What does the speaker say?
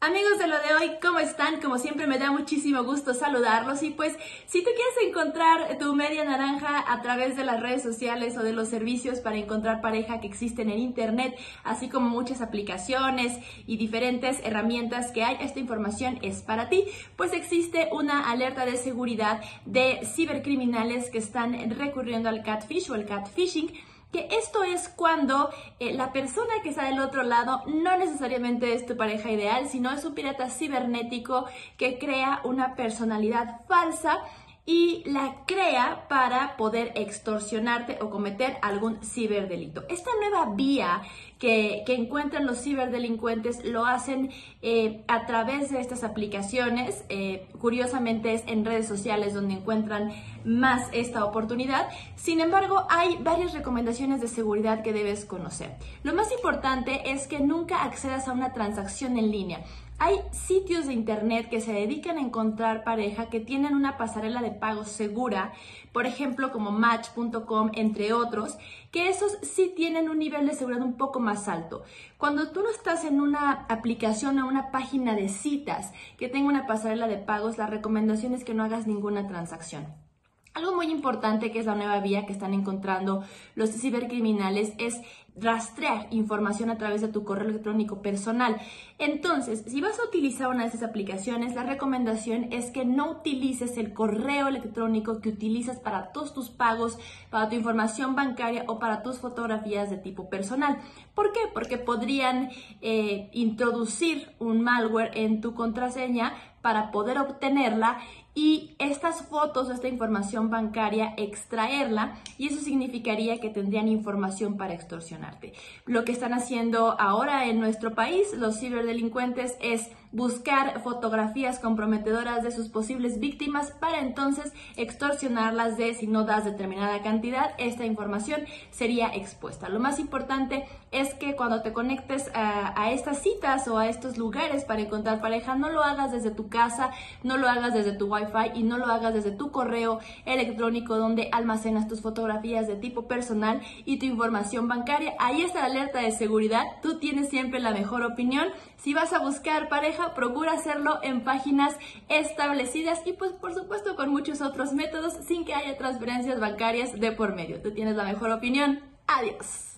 Amigos de lo de hoy, ¿cómo están? Como siempre me da muchísimo gusto saludarlos y pues si tú quieres encontrar tu media naranja a través de las redes sociales o de los servicios para encontrar pareja que existen en internet, así como muchas aplicaciones y diferentes herramientas que hay, esta información es para ti, pues existe una alerta de seguridad de cibercriminales que están recurriendo al catfish o el catfishing que esto es cuando eh, la persona que está del otro lado no necesariamente es tu pareja ideal, sino es un pirata cibernético que crea una personalidad falsa y la crea para poder extorsionarte o cometer algún ciberdelito. Esta nueva vía que, encuentran los ciberdelincuentes lo hacen eh, a través de estas aplicaciones. Eh, curiosamente es en redes sociales donde encuentran más esta oportunidad. Sin embargo, hay varias recomendaciones de seguridad que debes conocer. Lo más importante es que nunca accedas a una transacción en línea. Hay sitios de internet que se dedican a encontrar pareja que tienen una pasarela de pago segura, por ejemplo como match.com, entre otros, que esos sí tienen un nivel de seguridad un poco más alto. Cuando tú no estás en una aplicación o una página de citas que tenga una pasarela de pagos, la recomendación es que no hagas ninguna transacción. Algo muy importante que es la nueva vía que están encontrando los cibercriminales es rastrear información a través de tu correo electrónico personal. Entonces, si vas a utilizar una de esas aplicaciones, la recomendación es que no utilices el correo electrónico que utilizas para todos tus pagos, para tu información bancaria o para tus fotografías de tipo personal. ¿Por qué? Porque podrían eh, introducir un malware en tu contraseña para poder obtenerla y estas fotos esta información bancaria extraerla y eso significaría que tendrían información para extorsionarte. Lo que están haciendo ahora en nuestro país los ciberdelincuentes es buscar fotografías comprometedoras de sus posibles víctimas para entonces extorsionarlas de si no das determinada cantidad, esta información sería expuesta. Lo más importante es que cuando te conectes a, estas citas o a estos lugares para encontrar pareja, no lo hagas desde tu casa, no lo hagas desde tu wifi y no lo hagas desde tu correo electrónico donde almacenas tus fotografías de tipo personal y tu información bancaria. Ahí está la alerta de seguridad. Tú tienes siempre la mejor opinión. Si vas a buscar procura hacerlo en páginas establecidas y pues por supuesto con muchos otros métodos sin que haya transferencias bancarias de por medio. Tú tienes la mejor opinión. Adiós.